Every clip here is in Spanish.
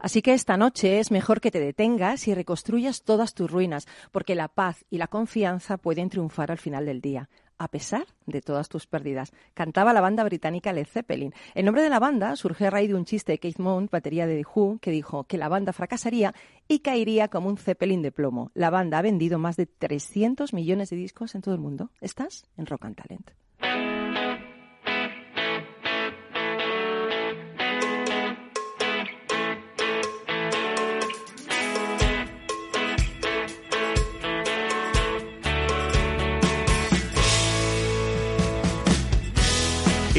Así que esta noche es mejor que te detengas y reconstruyas todas tus ruinas, porque la paz y la confianza pueden triunfar al final del día a pesar de todas tus pérdidas. Cantaba la banda británica Led Zeppelin. El nombre de la banda surgió a raíz de un chiste de Keith Moon, batería de The Who, que dijo que la banda fracasaría y caería como un Zeppelin de plomo. La banda ha vendido más de 300 millones de discos en todo el mundo. Estás en Rock and Talent.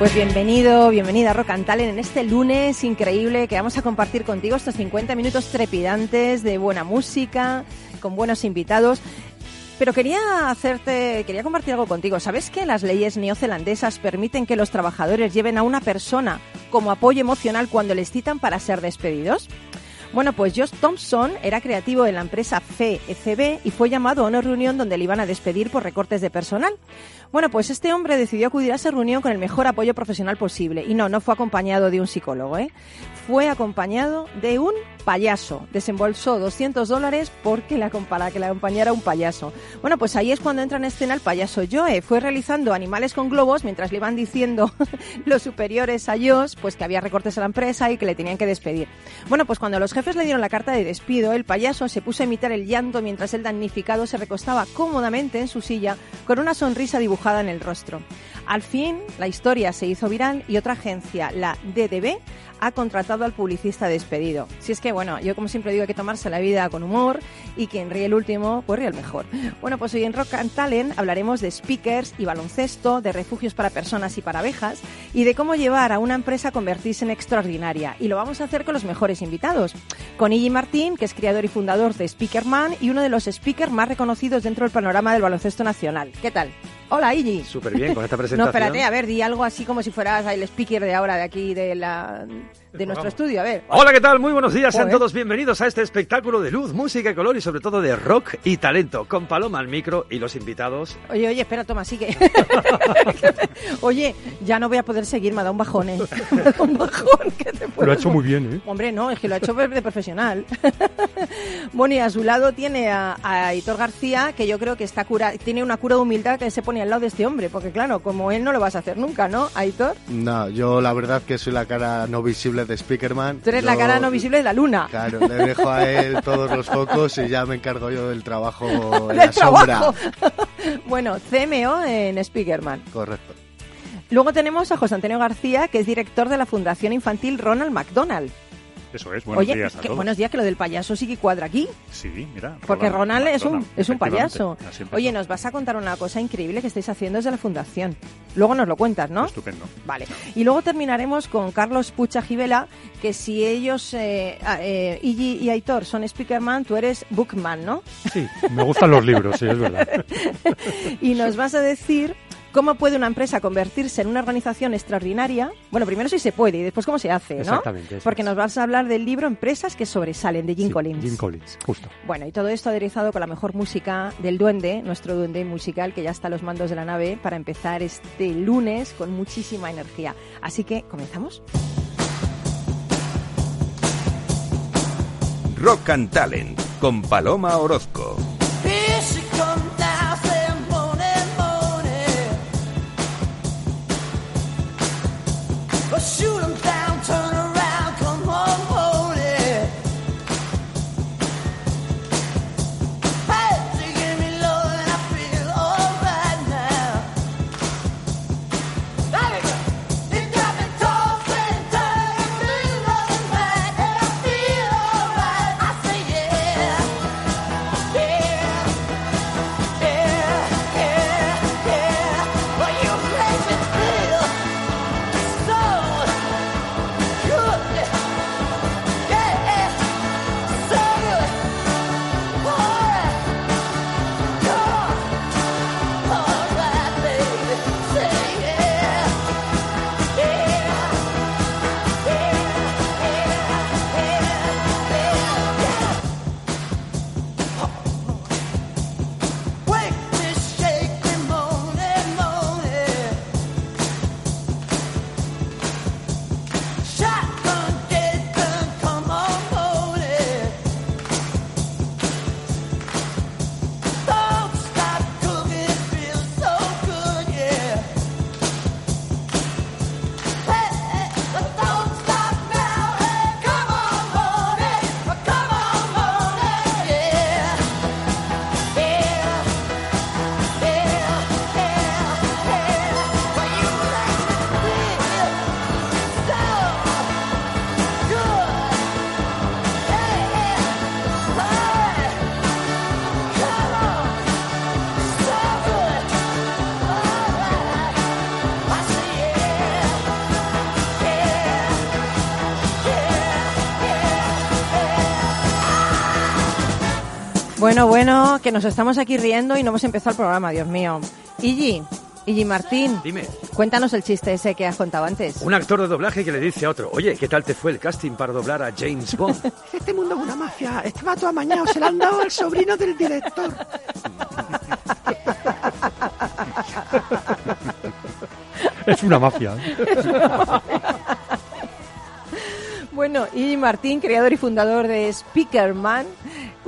Pues bienvenido, bienvenida a Rock and Talent en este lunes increíble que vamos a compartir contigo estos 50 minutos trepidantes de buena música, con buenos invitados. Pero quería hacerte, quería compartir algo contigo. ¿Sabes que las leyes neozelandesas permiten que los trabajadores lleven a una persona como apoyo emocional cuando les citan para ser despedidos? Bueno, pues Josh Thompson era creativo en la empresa FECB y fue llamado a una reunión donde le iban a despedir por recortes de personal. Bueno, pues este hombre decidió acudir a esa reunión con el mejor apoyo profesional posible. Y no, no fue acompañado de un psicólogo, ¿eh? Fue acompañado de un payaso. Desembolsó 200 dólares porque la, para que le acompañara un payaso. Bueno, pues ahí es cuando entra en escena el payaso Joe. Fue realizando animales con globos mientras le iban diciendo los superiores a Josh pues que había recortes a la empresa y que le tenían que despedir. Bueno, pues cuando los jefes le dieron la carta de despido, el payaso se puso a imitar el llanto mientras el damnificado se recostaba cómodamente en su silla con una sonrisa dibujada en el rostro. Al fin, la historia se hizo viral y otra agencia, la DDB, ha contratado al publicista despedido. Si es que, bueno, yo como siempre digo, hay que tomarse la vida con humor y quien ríe el último, pues ríe el mejor. Bueno, pues hoy en Rock and Talent hablaremos de speakers y baloncesto, de refugios para personas y para abejas y de cómo llevar a una empresa a convertirse en extraordinaria. Y lo vamos a hacer con los mejores invitados. Con Iggy Martín, que es creador y fundador de Speakerman y uno de los speakers más reconocidos dentro del panorama del baloncesto nacional. ¿Qué tal? Hola, Iggy. Súper bien, con esta presentación. No, espérate, a ver, di algo así como si fueras el speaker de ahora, de aquí, de la de nuestro estudio. A ver. Hola, ¿qué tal? Muy buenos días. Sean todos bienvenidos a este espectáculo de luz, música y color y sobre todo de rock y talento. Con Paloma al micro y los invitados. Oye, oye, espera, toma, sigue. oye, ya no voy a poder seguir, me ha dado un bajón, ¿eh? un bajón. que te lo ha hecho muy bien, ¿eh? Hombre, no, es que lo ha hecho de profesional. bueno, y a su lado tiene a, a Hitor García, que yo creo que está cura, tiene una cura de humildad que se pone al lado de este hombre, porque claro, como él no lo vas a hacer nunca, ¿no, Aitor? No, yo la verdad que soy la cara no visible de Speakerman. Tú eres la cara no visible de la luna. Claro, le dejo a él todos los focos y ya me encargo yo del trabajo en la sombra. bueno, CMO en Speakerman. Correcto. Luego tenemos a José Antonio García, que es director de la Fundación Infantil Ronald McDonald. Eso es, buenos Oye, días a que, todos. buenos días, que lo del payaso sí que cuadra aquí. Sí, mira. Porque Ronald, es un, es un payaso. Oye, nos vas a contar una cosa increíble que estáis haciendo desde la Fundación. Luego nos lo cuentas, ¿no? Estupendo. Vale. Y luego terminaremos con Carlos Pucha Gibela, que si ellos, eh, eh, Iggy y Aitor son Speakerman, tú eres Bookman, ¿no? Sí, me gustan los libros, sí, es verdad. y nos vas a decir ¿Cómo puede una empresa convertirse en una organización extraordinaria? Bueno, primero si se puede y después cómo se hace, ¿no? Exactamente. eso Porque es. nos vas a hablar del libro Empresas que sobresalen de Jim Sí, Collins. Jim Collins, justo. Bueno, y todo esto aderezado con la mejor música del duende, nuestro duende musical que ya está a los mandos de la nave para empezar este lunes con muchísima energía. Así que, ¿comenzamos? Rock and Talent con Paloma Orozco. Shoot 'em down, Bueno, bueno, que nos estamos aquí riendo y no hemos empezado el programa, Dios mío. Igi, Igi Martín, Dime. cuéntanos el chiste ese que has contado antes. Un actor de doblaje que le dice a otro, oye, ¿qué tal te fue el casting para doblar a James Bond? Este mundo es una mafia. Este vato amañado se lo han dado al sobrino del director. Es una mafia. Bueno, Igi Martín, creador y fundador de Speakerman,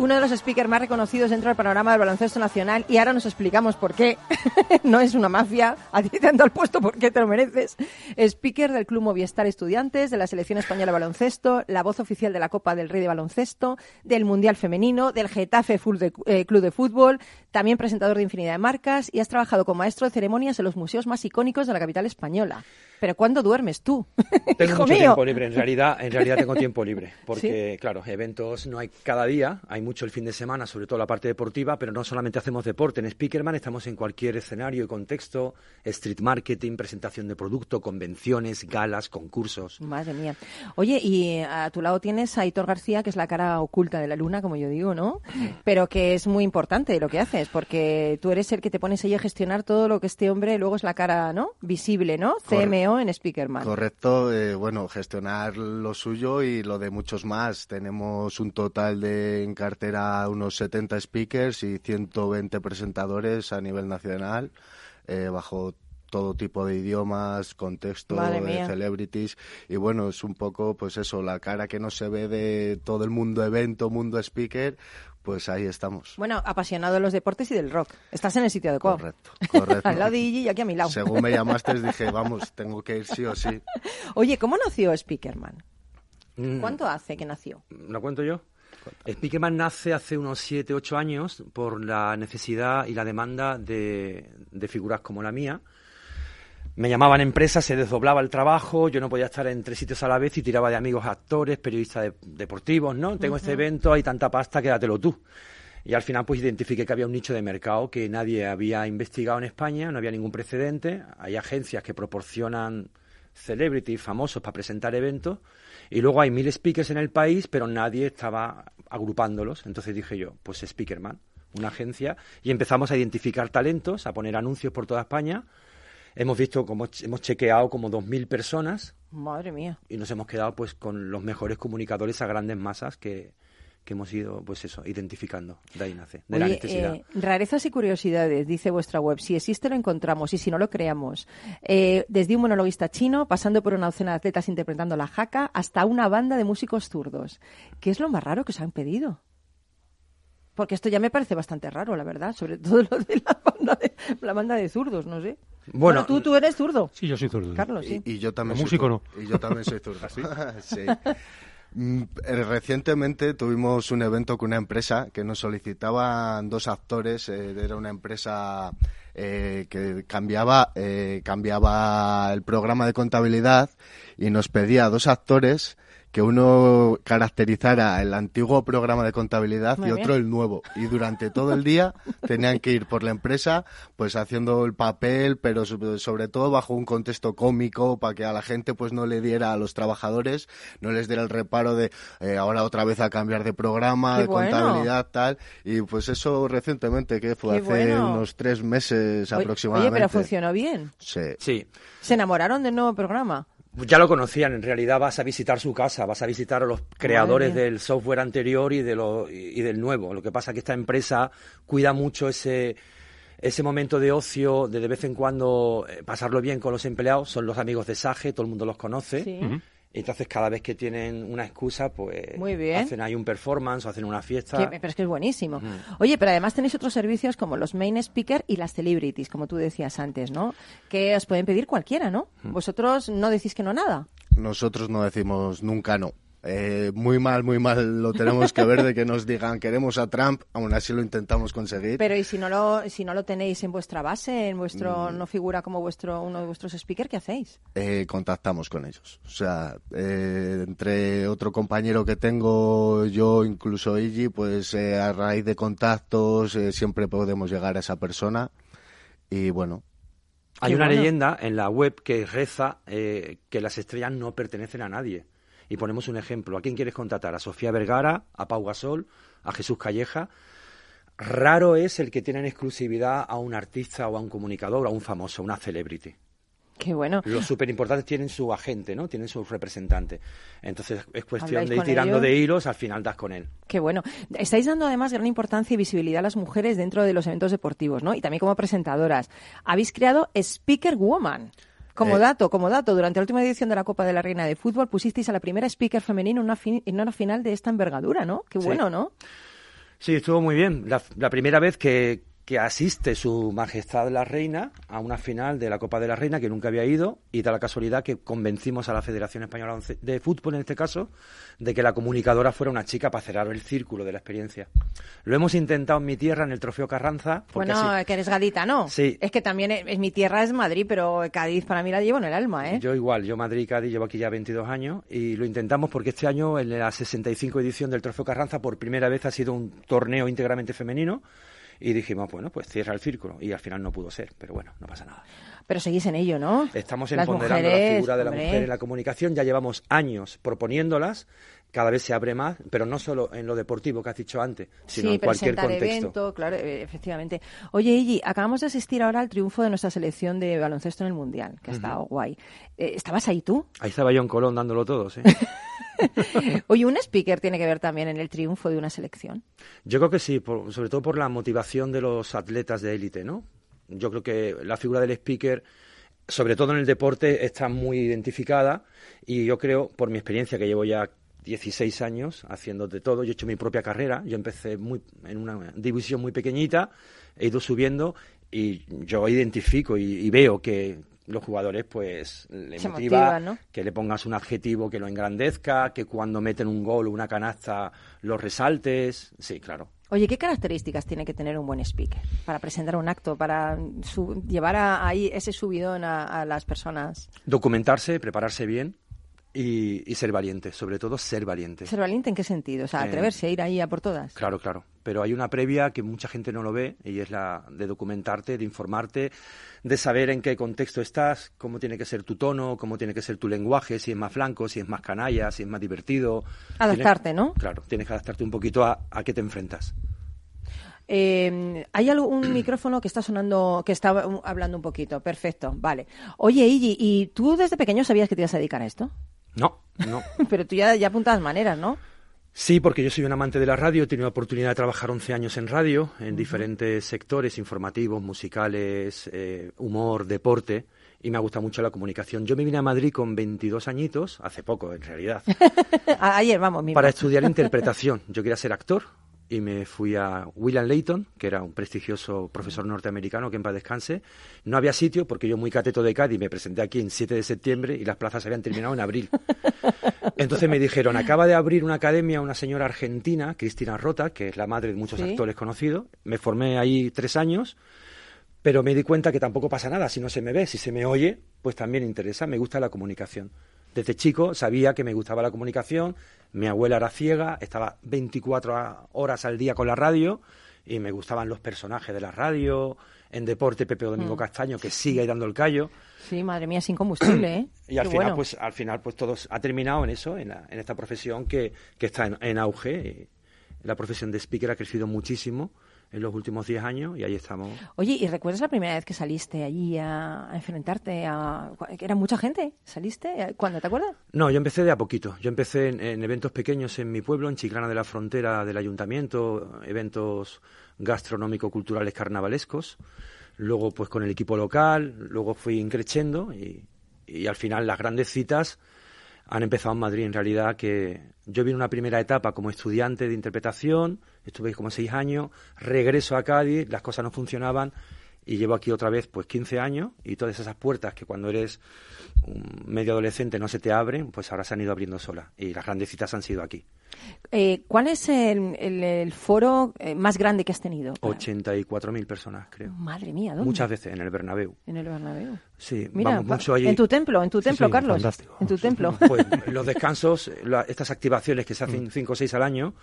uno de los speakers más reconocidos dentro del panorama del baloncesto nacional, y ahora nos explicamos por qué. no es una mafia, a ti te han dado puesto porque te lo mereces. Speaker del Club Movistar Estudiantes, de la Selección Española de Baloncesto, la voz oficial de la Copa del Rey de Baloncesto, del Mundial Femenino, del Getafe Full de- eh, Club de Fútbol, también presentador de infinidad de marcas y has trabajado como maestro de ceremonias en los museos más icónicos de la capital española. Pero ¿cuándo duermes tú? Tengo mucho mío. tiempo libre, en realidad, en realidad tengo tiempo libre, porque claro, eventos no hay cada día, hay mucho el fin de semana, sobre todo la parte deportiva, pero no solamente hacemos deporte, en Speakerman estamos en cualquier escenario y contexto, street marketing, presentación de producto, convenciones, galas, concursos. Madre mía. Oye, y eh, a tu lado tienes a Hitor García, que es la cara oculta de la luna, como yo digo, ¿no? Pero que es muy importante lo que haces, porque tú eres el que te pones ahí a gestionar todo lo que este hombre luego es la cara, ¿no? Visible, ¿no? Corre- En Speakerman. Correcto, eh, bueno, gestionar lo suyo y lo de muchos más. Tenemos un total de en cartera unos 70 speakers y 120 presentadores a nivel nacional, eh, bajo todo tipo de idiomas, contexto, de mía. celebrities. Y bueno, es un poco, pues eso, la cara que no se ve de todo el mundo evento, mundo speaker, pues ahí estamos. Bueno, apasionado de los deportes y del rock. Estás en el sitio adecuado. Correcto, correcto. Al lado de Iggy y aquí a mi lado. Según me llamaste dije, vamos, tengo que ir sí o sí. Oye, ¿cómo nació Speakerman? Mm, ¿Cuánto hace que nació? ¿Lo cuento yo? Speakerman nace hace unos 7, 8 años por la necesidad y la demanda de, de figuras como la mía. Me llamaban empresas, se desdoblaba el trabajo, yo no podía estar en tres sitios a la vez y tiraba de amigos actores, periodistas de- deportivos, ¿no? Tengo este evento, hay tanta pasta, quédatelo tú. Y al final pues identifiqué que había un nicho de mercado que nadie había investigado en España, no había ningún precedente. Hay agencias que proporcionan celebrities famosos para presentar eventos y luego hay mil speakers en el país, pero nadie estaba agrupándolos. Entonces dije yo, pues Speakerman, una agencia, y empezamos a identificar talentos, a poner anuncios por toda España. Hemos visto como hemos chequeado como 2.000 personas Madre mía. y nos hemos quedado pues con los mejores comunicadores a grandes masas que, que hemos ido pues eso identificando de ahí nace de la necesidad eh, rarezas y curiosidades, dice vuestra web. Si existe, lo encontramos y si no, lo creamos. Eh, desde un monologuista chino, pasando por una docena de atletas interpretando la jaca, hasta una banda de músicos zurdos. ¿Qué es lo más raro que os han pedido? Porque esto ya me parece bastante raro, la verdad, sobre todo lo de la banda de, la banda de zurdos, no sé. Bueno, tú, tú eres zurdo, Sí, yo soy zurdo. Carlos, sí. Y, y yo también soy músico zurdo. Y yo también soy zurdo. sí. Mm, eh, Recientemente tuvimos un evento con una empresa que nos solicitaban dos actores. eh, era una empresa eh, que cambiaba, eh, cambiaba el programa de contabilidad y nos pedía dos actores que uno caracterizara el antiguo programa de contabilidad Muy y bien. otro el nuevo. Y durante todo el día tenían que ir por la empresa, pues haciendo el papel, pero sobre, todo bajo un contexto cómico, para que a la gente pues no le diera a los trabajadores, no les diera el reparo de eh, ahora otra vez a cambiar de programa, Qué de bueno. contabilidad, tal. Y pues eso recientemente, que fue Qué hace bueno. unos tres meses aproximadamente. Oye, pero funcionó bien. Sí. sí ¿Se enamoraron del nuevo programa? Ya lo conocían en realidad vas a visitar su casa vas a visitar a los creadores del software anterior y de lo y y del nuevo lo que pasa es que esta empresa cuida mucho ese ese momento de ocio, de de vez en cuando eh, pasarlo bien con los empleados, son los amigos de Sage, todo el mundo los conoce. Sí. Entonces, cada vez que tienen una excusa, pues Muy bien. hacen ahí un performance o hacen una fiesta. Que- pero es que es buenísimo. Oye, pero además tenéis otros servicios como los main speaker y las celebrities, como tú decías antes, ¿no? Que os pueden pedir cualquiera, ¿no? Vosotros no decís que no nada. Nosotros no decimos nunca no. Eh, muy mal, muy mal lo tenemos que ver de que nos digan queremos a Trump, aún así lo intentamos conseguir. Pero y si no lo, si no lo tenéis en vuestra base, en vuestro, Mm. no figura como vuestro, uno de vuestros speakers, ¿qué hacéis? eh, contactamos con ellos. O sea, eh, entre otro compañero que tengo, yo, incluso Iggy, pues eh, a raíz de contactos eh, siempre podemos llegar a esa persona. Y bueno, Hay Qué una bueno. leyenda en la web que reza eh, que las estrellas no pertenecen a nadie. Y ponemos un ejemplo. ¿A quién quieres contratar? ¿A Sofía Vergara? ¿A Pau Gasol? ¿A Jesús Calleja? Raro es el que tiene en exclusividad a un artista o a un comunicador o a un famoso, una celebrity. Qué bueno. Los súper importantes tienen su agente, ¿no? Tienen su representante. Entonces es cuestión ¿Habláis de ir tirando ellos? de hilos, al final das con él. Qué bueno. Estáis dando además gran importancia y visibilidad a las mujeres dentro de los eventos deportivos, ¿no? Y también como presentadoras. Habéis creado Speaker Woman. Como Eh. dato, como dato, durante la última edición de la Copa de la Reina de Fútbol pusisteis a la primera speaker femenina en una, en una final de esta envergadura, ¿no? Qué Sí. bueno, ¿no? Sí, estuvo muy bien. La, la primera vez que, que asiste su majestad la reina a una final de la Copa de la Reina que nunca había ido y da la casualidad que convencimos a la Federación Española de Fútbol en este caso de que la comunicadora fuera una chica para cerrar el círculo de la experiencia. Lo hemos intentado en mi tierra en el Trofeo Carranza. Bueno, así- que eres gadita, ¿no? Sí. Es que también es, es mi tierra es Madrid, pero Cádiz para mí la llevo en el alma, ¿eh? Yo igual, yo Madrid y Cádiz llevo aquí ya 22 años y lo intentamos porque este año en la 65 edición del Trofeo Carranza por primera vez ha sido un torneo íntegramente femenino y dijimos, bueno, pues cierra el círculo y al final no pudo ser, pero bueno, no pasa nada. Pero seguís en ello, ¿no? Estamos Las empoderando la mujeres, figura de la mujer en la comunicación, ya llevamos años proponiéndolas, cada vez se abre más, pero no solo en lo deportivo que has dicho antes, sino sí, en cualquier presentar contexto. evento, claro, eh, efectivamente. Oye, Iggy, acabamos de asistir ahora al triunfo de nuestra selección de baloncesto en el Mundial, que ha estado guay. Eh, ¿Estabas ahí tú? Ahí estaba John Colón dándolo todo, ¿sí? Oye, un speaker tiene que ver también en el triunfo de una selección. Yo creo que sí, por- sobre todo por la motivación de los atletas de élite, ¿no? Yo creo que la figura del speaker, sobre todo en el deporte, está muy identificada y yo creo, por mi experiencia, que llevo ya 16 años haciendo de todo, yo he hecho mi propia carrera, yo empecé muy, en una división muy pequeñita, he ido subiendo y yo identifico y, y veo que los jugadores pues le motiva motivan, ¿no? que le pongas un adjetivo que lo engrandezca, que cuando meten un gol o una canasta lo resaltes. Sí, claro. Oye, ¿qué características tiene que tener un buen speaker para presentar un acto, para su- llevar ahí ese subidón a, a las personas? Documentarse, prepararse bien y, y ser valiente, sobre todo ser valiente. ¿Ser valiente en qué sentido? O sea, Eh, atreverse a ir ahí a por todas. Claro, claro. Pero hay una previa que mucha gente no lo ve y es la de documentarte, de informarte, de saber en qué contexto estás, cómo tiene que ser tu tono, cómo tiene que ser tu lenguaje, si es más flanco, si es más canalla, si es más divertido. Adaptarte, Tienes- ¿no? Claro, tienes que adaptarte un poquito a, a qué te enfrentas. Eh, hay algún micrófono que está sonando, que está um, hablando un poquito. Perfecto, vale. Oye, Iggy, ¿y tú desde pequeño sabías que te ibas a dedicar a esto? No, no. Pero tú ya, ya apuntas maneras, ¿no? Sí, porque yo soy un amante de la radio, he tenido la oportunidad de trabajar 11 años en radio, en diferentes sectores informativos, musicales, eh, humor, deporte, y me gusta mucho la comunicación. Yo me vine a Madrid con 22 añitos, hace poco en realidad, Ayer, vamos, mismo. para estudiar interpretación. Yo quería ser actor y me fui a William Layton, que era un prestigioso profesor norteamericano que en paz descanse. No había sitio porque yo muy cateto de Cádiz me presenté aquí en 7 de septiembre y las plazas habían terminado en abril. Entonces me dijeron, acaba de abrir una academia una señora argentina, Cristina Rota, que es la madre de muchos Sí. actores conocidos. Me formé ahí tres años, pero me di cuenta que tampoco pasa nada si no se me ve, si se me oye, pues también interesa, me gusta la comunicación. Desde chico sabía que me gustaba la comunicación, mi abuela era ciega, estaba 24 a- horas al día con la radio y me gustaban los personajes de la radio, en deporte Pepe Mm. Domingo Castaño, que sigue ahí dando el callo. Sí, madre mía, sin combustible, ¿eh? Y al Qué final, bueno. pues, al final, pues todo ha terminado en eso, en, la- en esta profesión que, que está en, en auge. La profesión de speaker ha crecido muchísimo en los últimos 10 años y ahí estamos. Oye, ¿y recuerdas la primera vez que saliste allí a, a enfrentarte a... era mucha gente? ¿Saliste? ¿Cuándo? ¿Te acuerdas? No, yo empecé de a poquito. Yo empecé en, en eventos pequeños en mi pueblo, en Chiclana de la Frontera del Ayuntamiento, eventos gastronómico-culturales carnavalescos. Luego, pues con el equipo local, luego fui increciendo y, y al final las grandes citas han empezado en Madrid. En realidad, que yo vine una primera etapa como estudiante de interpretación, estuve como seis años, regreso a Cádiz, las cosas no funcionaban y llevo aquí otra vez pues 15 años y todas esas puertas que cuando eres un medio adolescente no se te abren, pues ahora se han ido abriendo solas y las grandes citas han sido aquí. Eh, ¿Cuál es el, el- el foro eh, más grande que has tenido? 84.000 personas, creo. Madre mía, ¿dónde? Muchas veces en el Bernabéu. En el Bernabéu. Sí, Mira, vamos mucho allí. en tu templo, en tu templo, sí, Carlos. fantástico. En tu templo. Pues los descansos, la- estas activaciones que se hacen cinco o seis al año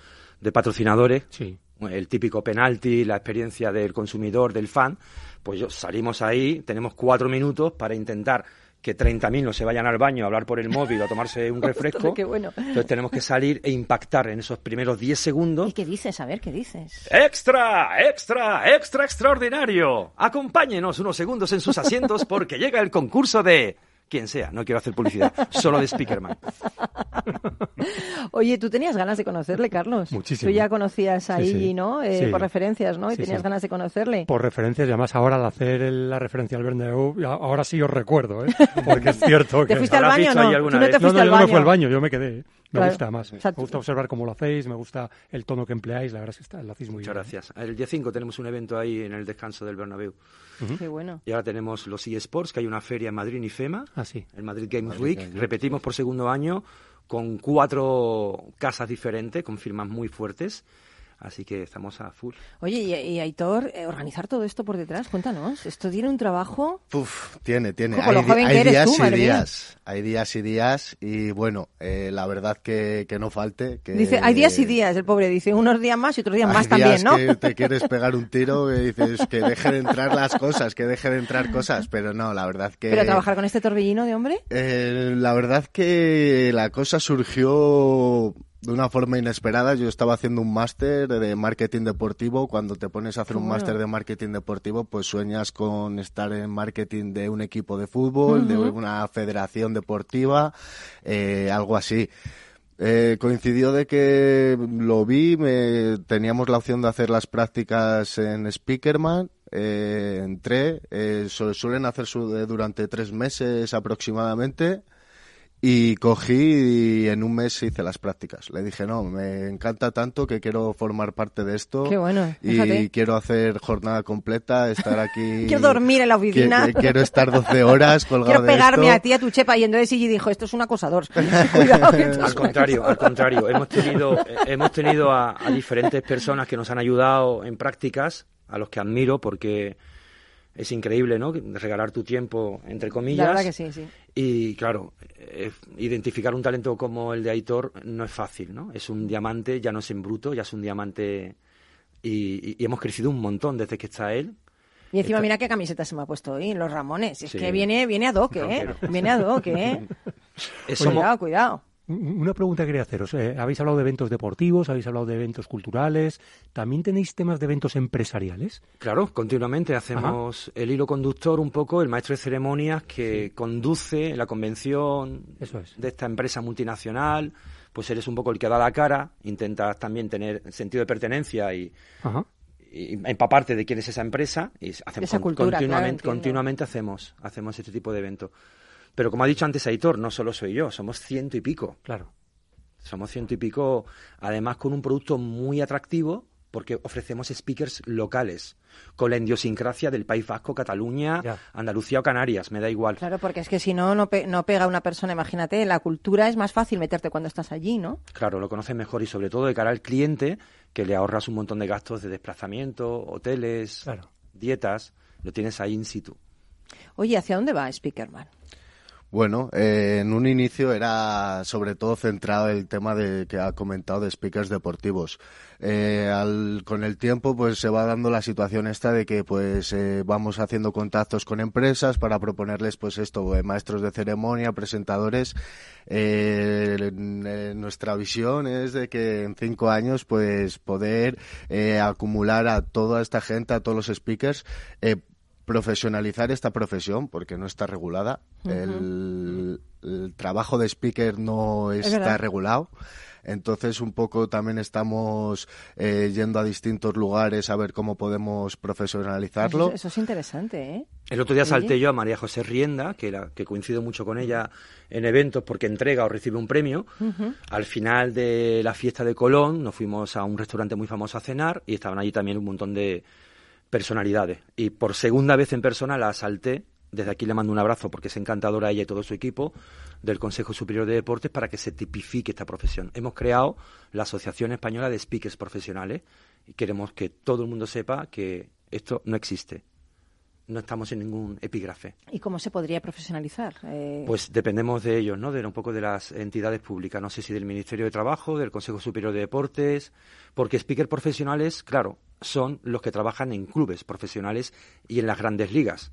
de patrocinadores, Sí. el típico penalti, la experiencia del consumidor, del fan, pues yo salimos ahí, tenemos cuatro minutos para intentar que 30.000 no se vayan al baño a hablar por el móvil o a tomarse un refresco. Qué bueno. Entonces tenemos que salir e impactar en esos primeros 10 ¿Y segundos. qué dices? A ver, ¿qué dices? ¡Extra! ¡Extra! ¡Extra extraordinario! Acompáñenos unos segundos en sus asientos porque llega el concurso de... Quien sea, no quiero hacer publicidad, solo de Speakerman. Oye, tú tenías ganas de conocerle, Carlos. Muchísimo. Tú ya conocías Sí, ahí, sí. ¿no? Eh, Sí. Por referencias, ¿no? Y Sí, tenías sí. ganas de conocerle. Por referencias, y además ahora al hacer el- la referencia al Bernabéu, ahora sí os recuerdo, ¿eh? porque es cierto que... ¿Te fuiste al ¿Habrás baño no? alguna Tú no vez? te No, fuiste no, al yo no baño. me fui al baño, yo me quedé. Me Claro. gusta más. O sea, me gusta observar cómo lo hacéis, me gusta el tono que empleáis, la verdad es que está, lo hacéis muy Muchas bien. gracias. El día 5 tenemos un evento ahí en el descanso del Bernabéu. Qué bueno. Y ahora tenemos los eSports, que hay una feria en Madrid en IFEMA, Ah, sí. el Madrid Games Madrid Week. Games Week. Repetimos por segundo año con cuatro casas diferentes, con firmas muy fuertes. Así que estamos a full. Oye, y, y Aitor, eh, organizar todo esto por detrás, cuéntanos. Esto tiene un trabajo. Uf, tiene, tiene. Como lo Hay, di- joven que hay eres días tú, y mía. días. Hay días y días. Y bueno, eh, la verdad que, que no falte. Que, Dice, hay días y días, el pobre dice, unos días más y otros días Hay más días también, ¿no? que te quieres pegar un tiro y dices que deje de entrar las cosas, que deje de entrar cosas, pero no, la verdad que... Pero trabajar con este torbellino de hombre. Eh, la verdad que la cosa surgió de una forma inesperada. Yo estaba haciendo un máster de marketing deportivo. Cuando te pones a hacer un bueno. máster de marketing deportivo, pues sueñas con estar en marketing de un equipo de fútbol, de una federación deportiva, eh, algo así. Eh, coincidió de que lo vi, me, teníamos la opción de hacer las prácticas en Speakerman, eh, entré, eh, su- suelen hacer su- durante tres meses aproximadamente y cogí y en un mes hice las prácticas. Le dije, no, me encanta tanto que quiero formar parte de esto Qué bueno, y fíjate. quiero hacer jornada completa, estar aquí. Quiero dormir en la oficina. que quiero estar 12 horas colgado Quiero de pegarme esto. a ti, a tu chepa, y entonces Gigi dijo, esto es un acosador. Cuidado, Al contrario, al contrario. Hemos tenido, eh, hemos tenido a, a diferentes personas que nos han ayudado en prácticas, a los que admiro porque es increíble, ¿no? Regalar tu tiempo, entre comillas. La verdad que sí, sí. Y claro, eh, identificar un talento como el de Aitor no es fácil, ¿no? Es un diamante, ya no es en bruto, ya es un diamante y, y- y hemos crecido un montón desde que está él. Y encima Está- mira qué camiseta se me ha puesto hoy, los Ramones. Es Sí. que viene, viene a doc, ¿eh? Viene a doc, ¿eh? Eh, somos- Cuidado, cuidado. Una pregunta que quería haceros. Eh, habéis hablado de eventos deportivos, habéis hablado de eventos culturales. ¿También tenéis temas de eventos empresariales? Claro, continuamente hacemos el hilo conductor un poco, el maestro de ceremonias que conduce la convención Eso es. de esta empresa multinacional, pues eres un poco el que da la cara, intentas también tener sentido de pertenencia y, Ajá. y empaparte de quién es esa empresa y hacemos Esa cultura, claro, continuamente, entiendo. continuamente hacemos, hacemos este tipo de eventos. Pero como ha dicho antes Aitor, no solo soy yo, somos ciento y pico. Claro. Somos ciento y pico, además con un producto muy atractivo, porque ofrecemos speakers locales, con la idiosincrasia del País Vasco, Cataluña, Ya. Andalucía o Canarias, me da igual. Claro, porque es que si no, no, pe- no pega una persona, imagínate, la cultura es más fácil meterte cuando estás allí, ¿no? Claro, lo conoces mejor y sobre todo de cara al cliente, que le ahorras un montón de gastos de desplazamiento, hoteles, Claro. dietas, lo tienes ahí in situ. Oye, ¿hacia dónde va Speakerman? Bueno, eh, en un inicio era sobre todo centrado el tema de que ha comentado de speakers deportivos. Eh, al- con el tiempo, pues se va dando la situación esta de que pues eh, vamos haciendo contactos con empresas para proponerles pues esto, eh, maestros de ceremonia, presentadores. Eh, nuestra visión es de que en cinco años pues poder acumular a toda esta gente, a todos los speakers. Profesionalizar esta profesión porque no está regulada. el, el trabajo de speaker no Es está regulado. Entonces, un poco también estamos eh, yendo a distintos lugares a ver cómo podemos profesionalizarlo. Eso, eso es interesante, ¿eh? El otro día salté yo a María José Rienda, que, la, que coincido mucho con ella en eventos porque entrega o recibe un premio. Al final de la fiesta de Colón nos fuimos a un restaurante muy famoso a cenar y estaban allí también un montón de personalidades. Y por segunda vez en persona la asalté. Desde aquí le mando un abrazo porque es encantadora a ella y todo su equipo del Consejo Superior de Deportes para que se tipifique esta profesión. Hemos creado la Asociación Española de Speakers Profesionales y queremos que todo el mundo sepa que esto no existe. No estamos en ningún epígrafe. ¿Y cómo se podría profesionalizar? Eh, Pues dependemos de ellos, ¿no? De un poco de las entidades públicas. No sé si del Ministerio de Trabajo, del Consejo Superior de Deportes, porque speakers profesionales, claro, son los que trabajan en clubes profesionales y en las grandes ligas.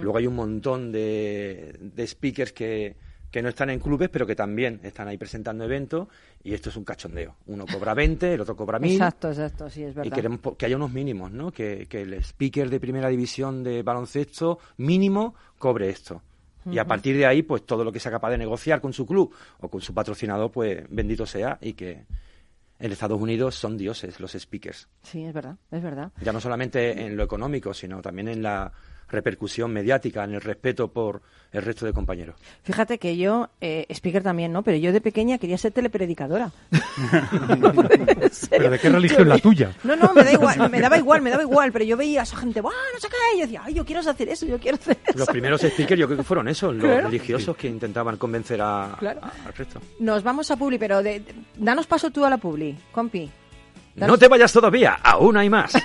Luego hay un montón de, de speakers que, que no están en clubes, pero que también están ahí presentando eventos, y esto es un cachondeo. Uno cobra 20, el otro cobra 1000. Exacto, exacto, sí, es verdad. Y queremos que haya unos mínimos, ¿no? Que, que el speaker de primera división de baloncesto mínimo cobre esto. Y a partir de ahí, pues todo lo que sea capaz de negociar con su club o con su patrocinador, pues bendito sea y que en Estados Unidos son dioses los speakers. Sí, es verdad, es verdad. Ya no solamente en lo económico, sino también en la repercusión mediática, en el respeto por el resto de compañeros. Fíjate que yo, eh, speaker también, ¿no? Pero yo de pequeña quería ser telepredicadora. ¿Pero de qué religión la tuya? No, no, me da igual, me daba igual, me daba igual, pero yo veía a esa gente, ¡buah, no sé qué! Y yo decía, ¡ay, yo quiero hacer eso, yo quiero hacer eso! Los primeros speakers yo creo que fueron esos, los Claro. religiosos que intentaban convencer a- Claro. a- al resto. Nos vamos a Publi, pero de- de- danos paso tú a la Publi, compi. Danos- No te vayas todavía, aún hay más.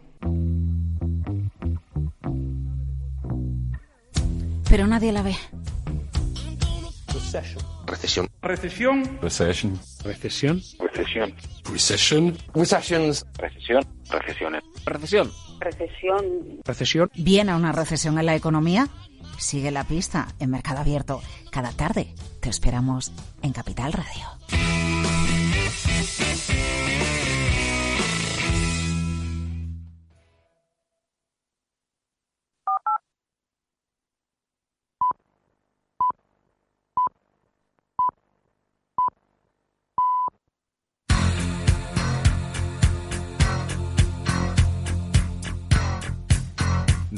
Pero nadie la ve. Recesión. Recesión. Recession. Recesión. Recesión. Recession. Recessions. Recesión. Recesiones. Recesión. Recesión. Recesión. ¿Viene una recesión en la economía? Sigue la pista en Mercado Abierto. Cada tarde te esperamos en Capital Radio.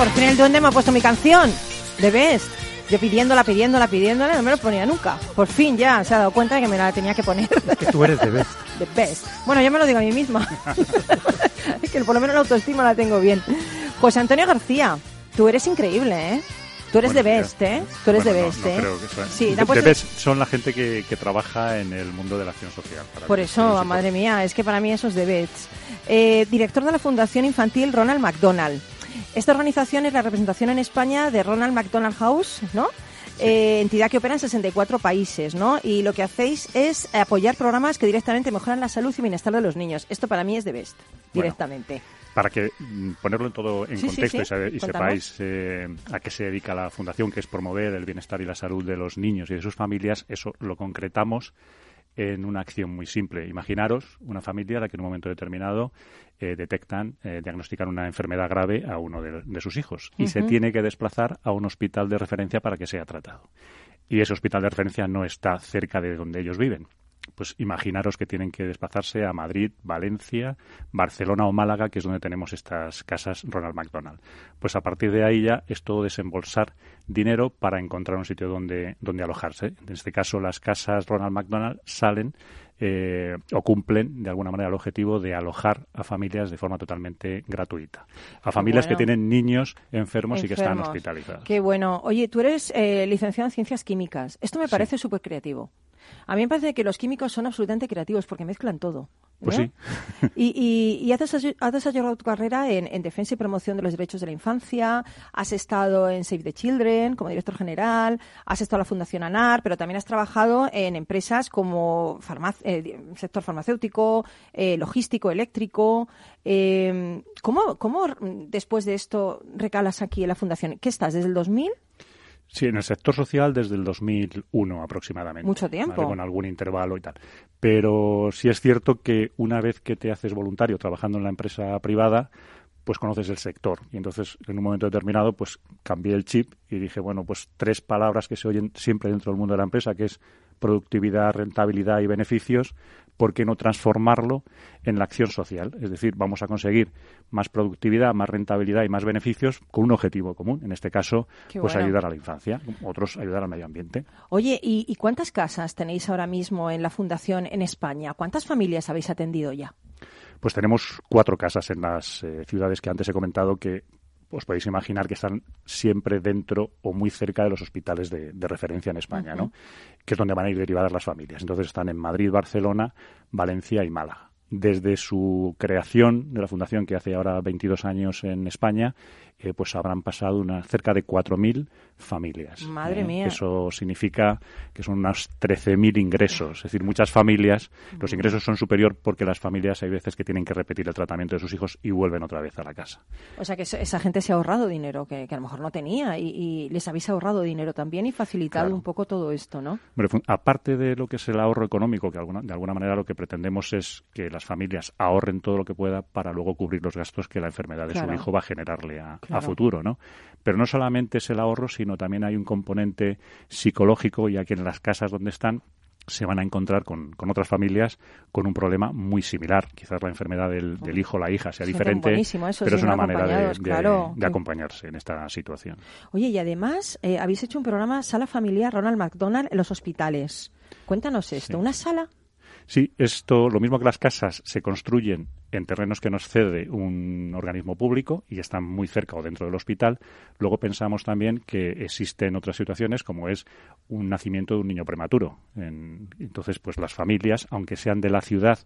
Por fin el duende me ha puesto mi canción. The Best. Yo pidiéndola, pidiéndola, pidiéndola, no me lo ponía nunca. Por fin ya se ha dado cuenta de que me la tenía que poner. Que tú eres de best. The Best. Bueno, yo me lo digo a mí misma. Es que por lo menos la autoestima la tengo bien. José Antonio García, tú eres increíble, ¿eh? Tú eres de Best, ¿eh? Tú eres Bueno, de no- Best, no ¿eh? creo que sea- Sí, de- puesto- de Best son la gente que, que trabaja en el mundo de la acción social. para Por eso, madre mía, es que para mí eso es de Bets. Eh, director de la Fundación Infantil Ronald McDonald. Esta organización es la representación en España de Ronald McDonald House, ¿no? Eh, entidad que opera en 64 países, ¿no? Y lo que hacéis es apoyar programas que directamente mejoran la salud y bienestar de los niños. Esto para mí es de Best, directamente. Para que mm, ponerlo en todo en Sí, contexto sí. y, sabe- y Contamos. sepáis eh, a qué se dedica la fundación, que es promover el bienestar y la salud de los niños y de sus familias, eso lo concretamos en una acción muy simple. Imaginaros una familia a la que en un momento determinado eh, detectan, eh, diagnostican una enfermedad grave a uno de, de sus hijos y se tiene que desplazar a un hospital de referencia para que sea tratado. Y ese hospital de referencia no está cerca de donde ellos viven. Pues imaginaros que tienen que desplazarse a Madrid, Valencia, Barcelona o Málaga, que es donde tenemos estas casas Ronald McDonald. Pues a partir de ahí ya es todo desembolsar dinero para encontrar un sitio donde, donde alojarse. En este caso, las casas Ronald McDonald salen eh, o cumplen de alguna manera el objetivo de alojar a familias de forma totalmente gratuita. A familias bueno. que tienen niños enfermos, y que están hospitalizados. Qué bueno. Oye, tú eres eh, licenciado en Ciencias Químicas. Esto me parece súper creativo. A mí me parece que los químicos son absolutamente creativos porque mezclan todo. Pues ¿no? sí. Y, y, y has, desa- has desarrollado tu carrera en, en defensa y promoción de los derechos de la infancia, has estado en Save the Children como director general, has estado en la Fundación ANAR, pero también has trabajado en empresas como farmac- eh, sector farmacéutico, eh, logístico, eléctrico. Eh, ¿cómo, ¿Cómo después de esto recalas aquí en la Fundación? ¿Qué estás, desde el 2000? Sí, en el sector social desde el 2001 aproximadamente. Mucho tiempo. ¿vale? Con algún intervalo y tal. Pero sí es cierto que una vez que te haces voluntario trabajando en la empresa privada, pues conoces el sector. Y entonces, en un momento determinado, pues cambié el chip y dije, bueno, pues tres palabras que se oyen siempre dentro del mundo de la empresa, que es productividad, rentabilidad y beneficios, ¿por qué no transformarlo en la acción social? Es decir, vamos a conseguir más productividad, más rentabilidad y más beneficios con un objetivo común. En este caso, Qué pues bueno. ayudar a la infancia, otros ayudar al medio ambiente. Oye, ¿y, y cuántas casas tenéis ahora mismo en la Fundación en España? ¿Cuántas familias habéis atendido ya? Pues tenemos cuatro casas en las eh, ciudades que antes he comentado que os podéis imaginar que están siempre dentro o muy cerca de los hospitales de, de referencia en España, ¿no? Que es donde van a ir derivadas las familias. Entonces están en Madrid, Barcelona, Valencia y Málaga. Desde su creación de la fundación, que hace ahora 22 años en España, eh, pues habrán pasado una, cerca de 4.000 familias. Madre ¿eh? mía. Eso significa que son unos 13.000 ingresos. Es decir, muchas familias, los ingresos son superior porque las familias hay veces que tienen que repetir el tratamiento de sus hijos y vuelven otra vez a la casa. O sea que esa- gente se ha ahorrado dinero que, que a lo mejor no tenía y, y les habéis ahorrado dinero también y facilitado Claro. un poco todo esto, ¿no? Aparte de lo que es el ahorro económico, que alguna- de alguna manera lo que pretendemos es que las familias ahorren todo lo que pueda para luego cubrir los gastos que la enfermedad de Claro. su hijo va a generarle a, a futuro, ¿no? Pero no solamente es el ahorro, sino también hay un componente psicológico, ya que en las casas donde están se van a encontrar con, con otras familias con un problema muy similar. Quizás la enfermedad del, del hijo o la hija sea diferente, pero es una manera de, acompañados, de- claro. de acompañarse en esta situación. Oye, y además eh, habéis hecho un programa Sala Familiar Ronald McDonald en los hospitales. Cuéntanos esto, ¿una sala? Sí, esto, lo mismo que las casas se construyen en terrenos que nos cede un organismo público y están muy cerca o dentro del hospital, luego pensamos también que existen otras situaciones como es un nacimiento de un niño prematuro. En- entonces, pues las familias, aunque sean de la ciudad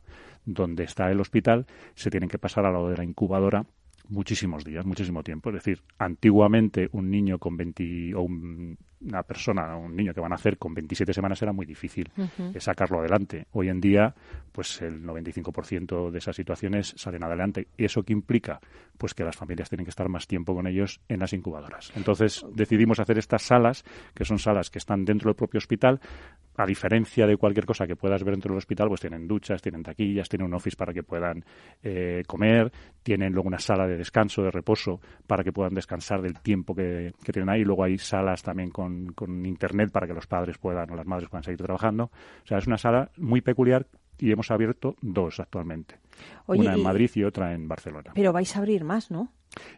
donde está el hospital, se tienen que pasar al lado de la incubadora muchísimos días, muchísimo tiempo. Es decir, antiguamente un niño con 20 o un- una persona, un niño que va a nacer con 27 semanas era muy difícil eh, sacarlo adelante. Hoy en día, pues el 95% de esas situaciones salen adelante. ¿Y eso qué implica? Pues que las familias tienen que estar más tiempo con ellos en las incubadoras. Entonces decidimos hacer estas salas, que son salas que están dentro del propio hospital, a diferencia de cualquier cosa que puedas ver dentro del hospital, pues tienen duchas, tienen taquillas, tienen un office para que puedan eh, comer, tienen luego una sala de descanso, de reposo, para que puedan descansar del tiempo que, que tienen ahí. Luego hay salas también con, con internet para que los padres puedan o las madres puedan seguir trabajando. O sea, es una sala muy peculiar y hemos abierto dos actualmente. Oye, una en Madrid y otra en Barcelona. Pero vais a abrir más, ¿no?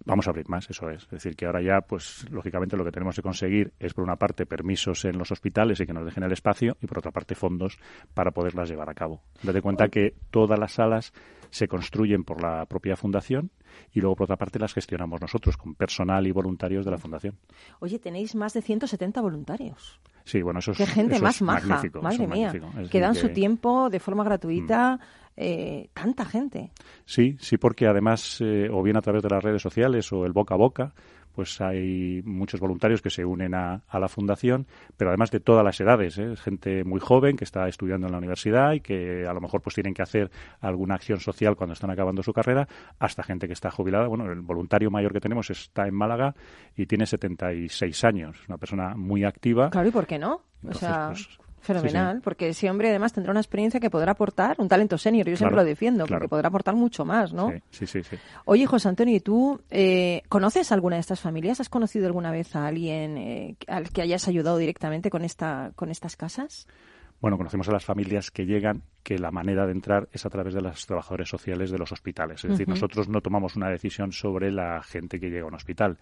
Vamos a abrir más, eso es. Es decir, que ahora ya, pues, lógicamente lo que tenemos que conseguir es, por una parte, permisos en los hospitales y que nos dejen el espacio, y por otra parte, fondos para poderlas llevar a cabo. Date cuenta que todas las salas se construyen por la propia fundación y luego, por otra parte, las gestionamos nosotros con personal y voluntarios de la fundación. Oye, tenéis más de 170 voluntarios. Sí, bueno, eso es, Qué gente eso más es maja, magnífico, madre mía. Que dan su tiempo de forma gratuita. Eh, tanta gente. Sí, sí, porque además, eh, o bien a través de las redes sociales o el boca a boca, pues hay muchos voluntarios que se unen a, a la fundación, pero además de todas las edades, ¿eh? gente muy joven que está estudiando en la universidad y que a lo mejor pues tienen que hacer alguna acción social cuando están acabando su carrera, hasta gente que está jubilada. Bueno, el voluntario mayor que tenemos está en Málaga y tiene 76 años, una persona muy activa. Claro, ¿y por qué no? Entonces, o sea, pues, fenomenal, porque ese hombre además tendrá una experiencia que podrá aportar, un talento senior, yo siempre lo defiendo, claro. porque podrá aportar mucho más, ¿no? Sí, sí, sí. sí. Oye, José Antonio, ¿y tú eh, conoces alguna de estas familias? ¿Has conocido alguna vez a alguien eh, al que hayas ayudado directamente con, esta, con estas casas? Bueno, conocemos a las familias que llegan, que la manera de entrar es a través de los trabajadores sociales de los hospitales. Es decir, nosotros no tomamos una decisión sobre la gente que llega a un hospital.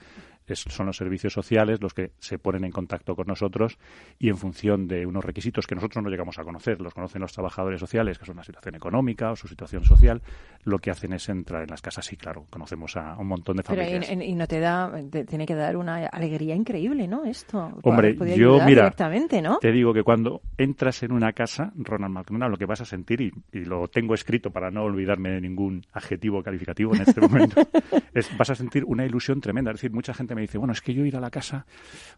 Es- son los servicios sociales los que se ponen en contacto con nosotros y en función de unos requisitos que nosotros no llegamos a conocer, los conocen los trabajadores sociales, que son una situación económica o su situación social, lo que hacen es entrar en las casas. Sí, claro, conocemos a un montón de Pero familias. y, y no te da, te tiene que dar una alegría increíble, ¿no? Esto. Hombre, yo, mira, directamente, ¿no? te digo que cuando entras en una casa, Ronald McDonald, lo que vas a sentir, y, y lo tengo escrito para no olvidarme de ningún adjetivo calificativo en este momento, es vas a sentir una ilusión tremenda. Es decir, mucha gente me dice, bueno, es que yo ir a la casa,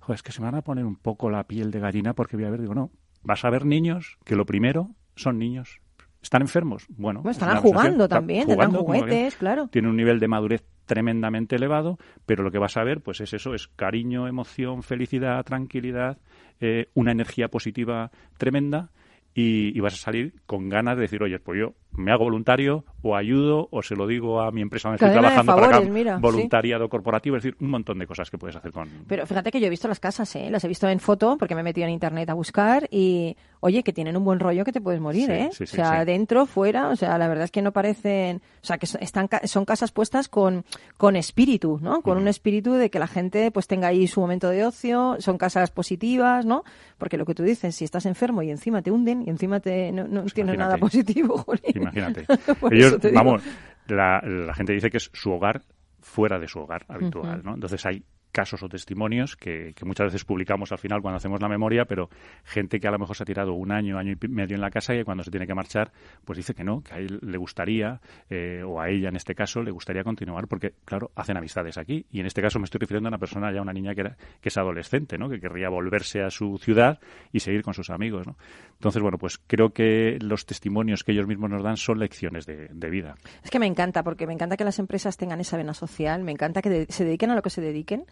joder, es que se me van a poner un poco la piel de gallina porque voy a ver, digo, no, vas a ver niños que lo primero son niños. ¿Están enfermos? Bueno, Bueno, es estarán sensación, jugando están también, tendrán juguetes, claro. Tiene un nivel de madurez tremendamente elevado, pero lo que vas a ver, pues es eso, es cariño, emoción, felicidad, tranquilidad, eh, una energía positiva tremenda y, y vas a salir con ganas de decir, oye, pues yo me hago voluntario o ayudo o se lo digo a mi empresa donde estoy Cadena trabajando para favores, acá, mira, sí. voluntariado corporativo, es decir, un montón de cosas que puedes hacer con... Pero fíjate que yo he visto las casas, ¿eh? Las he visto en foto porque me he metido en internet a buscar y, oye, que tienen un buen rollo que te puedes morir, Sí, ¿eh? sí, o sea, dentro, fuera, o sea, la verdad es que no parecen, o sea, que son- están, son casas puestas con, con espíritu, ¿no? Con un espíritu de que la gente pues tenga ahí su momento de ocio, son casas positivas, ¿no? Porque lo que tú dices, si estás enfermo y encima te hunden y encima te, no, no tienes nada Pues positivo. Imagínate. Ellos, vamos, la, la gente dice que es su hogar fuera de su hogar habitual. ¿no? Entonces hay casos o testimonios que, muchas veces publicamos al final cuando hacemos la memoria, pero gente que a lo mejor se ha tirado un año, año y medio en la casa y cuando se tiene que marchar, pues dice que no, que a él le gustaría, eh, o a ella en este caso, le gustaría continuar porque, claro, hacen amistades aquí. Y en este caso me estoy refiriendo a una persona, ya una niña que, era, que es adolescente, ¿no? Que querría volverse a su ciudad y seguir con sus amigos, ¿no? Entonces, bueno, pues creo que los testimonios que ellos mismos nos dan son lecciones de, de vida. Es que me encanta, porque me encanta que las empresas tengan esa vena social, me encanta que de- se dediquen a lo que se dediquen,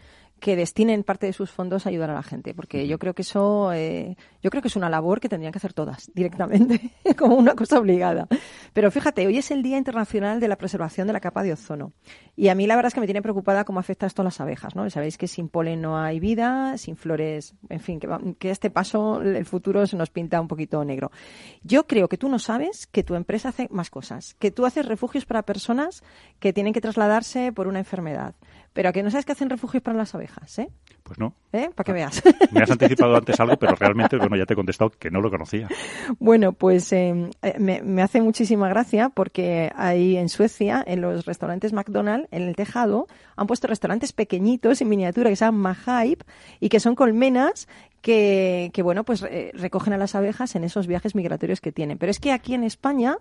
que destinen parte de sus fondos a ayudar a la gente, porque yo creo que eso, eh, yo creo que es una labor que tendrían que hacer todas directamente, como una cosa obligada. Pero fíjate, hoy es el Día Internacional de la Preservación de la Capa de Ozono. Y a mí la verdad es que me tiene preocupada cómo afecta esto a las abejas, ¿no? Sabéis que sin polen no hay vida, sin flores, en fin, que, que este paso el futuro se nos pinta un poquito negro. Yo creo que tú no sabes que tu empresa hace más cosas, que tú haces refugios para personas que tienen que trasladarse por una enfermedad, pero que no sabes que hacen refugios para las abejas, ¿eh? Pues no. ¿Eh? Para que veas. Me has anticipado antes algo, pero realmente, bueno, ya te he contestado que no lo conocía. Bueno, pues eh, eh, me, me hace muchísima gracia porque ahí en Suecia, en los restaurantes McDonald's, en el tejado, han puesto restaurantes pequeñitos en miniatura que se llaman Mahaib y que son colmenas que, que, bueno, pues recogen a las abejas en esos viajes migratorios que tienen. Pero es que aquí en España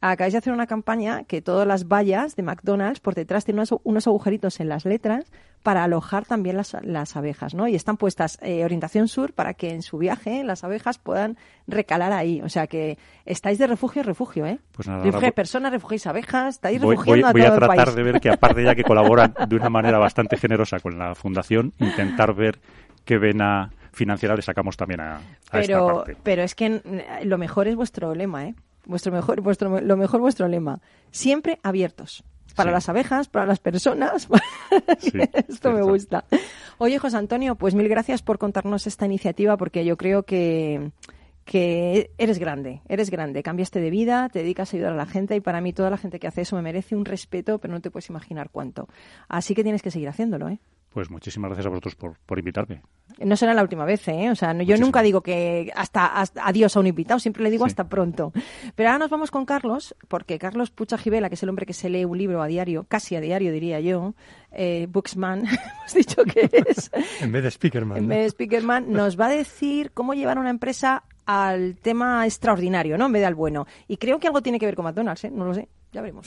acabáis de hacer una campaña que todas las vallas de McDonald's por detrás tienen unos, unos agujeritos en las letras para alojar también las, las abejas, ¿no? Y están puestas eh, orientación sur para que en su viaje las abejas puedan recalar ahí. O sea que estáis de refugio en refugio, ¿eh? Pues nada, Refugio personas, refugiáis abejas, estáis Voy, refugiando voy a a todo tratar país. de ver que, aparte ya que colaboran de una manera bastante generosa con la fundación, intentar ver qué vena financiera le sacamos también a, a esta pero, parte. pero es que lo mejor es vuestro lema, ¿eh? Vuestro mejor, vuestro, lo mejor vuestro lema. Siempre abiertos. Para Sí. las abejas, para las personas. Esto me gusta. Oye, José Antonio, pues mil gracias por contarnos esta iniciativa porque yo creo que, que eres grande, eres grande, cambiaste de vida, te dedicas a ayudar a la gente y para mí toda la gente que hace eso me merece un respeto, pero no te puedes imaginar cuánto. Así que tienes que seguir haciéndolo, ¿eh? Pues muchísimas gracias a vosotros por, por invitarme. No será la última vez, ¿eh? O sea, no- yo nunca digo que hasta, hasta- adiós a un invitado, siempre le digo hasta pronto. Pero ahora nos vamos con Carlos, porque Carlos Pucha Gibela, que es el hombre que se lee un libro a diario, casi a diario diría yo, eh, Booksman, hemos dicho que es, En vez de Speakerman. en ¿no? vez de Speakerman, nos va a decir cómo llevar una empresa al tema extraordinario, ¿no? En vez de al bueno. Y creo que algo tiene que ver con McDonald's, ¿eh? No lo sé, ya veremos.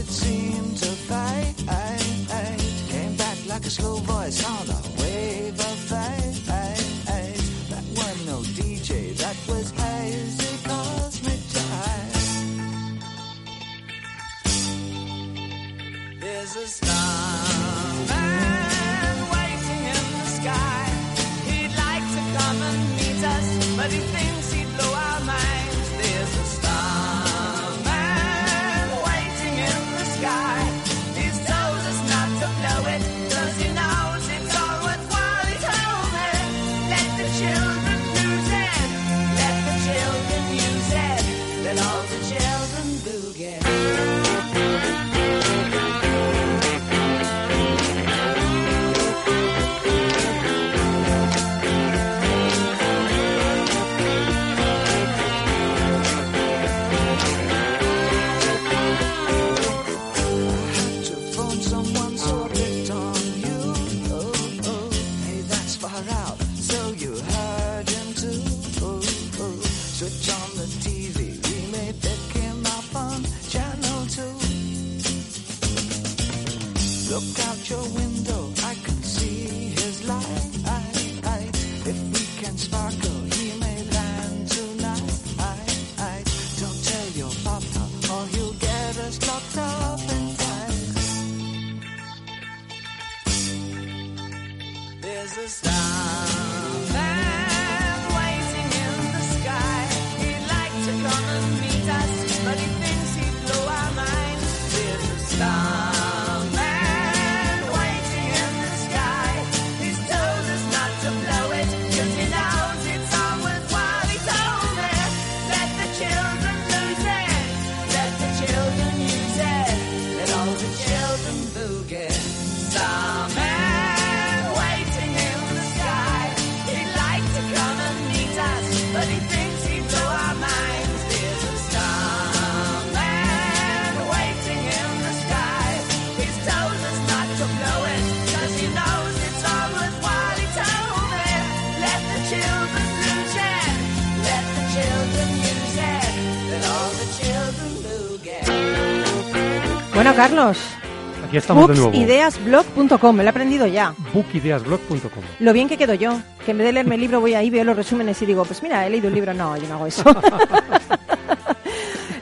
Slow voice on belongs Bueno, Carlos. Aquí estamos de nuevo. Booksideasblog.com, me lo he aprendido ya. Bookideasblog.com. Lo bien que quedo yo, que en vez de leerme el libro voy ahí, veo los resúmenes y digo, pues mira, he leído un libro. No, yo no hago eso.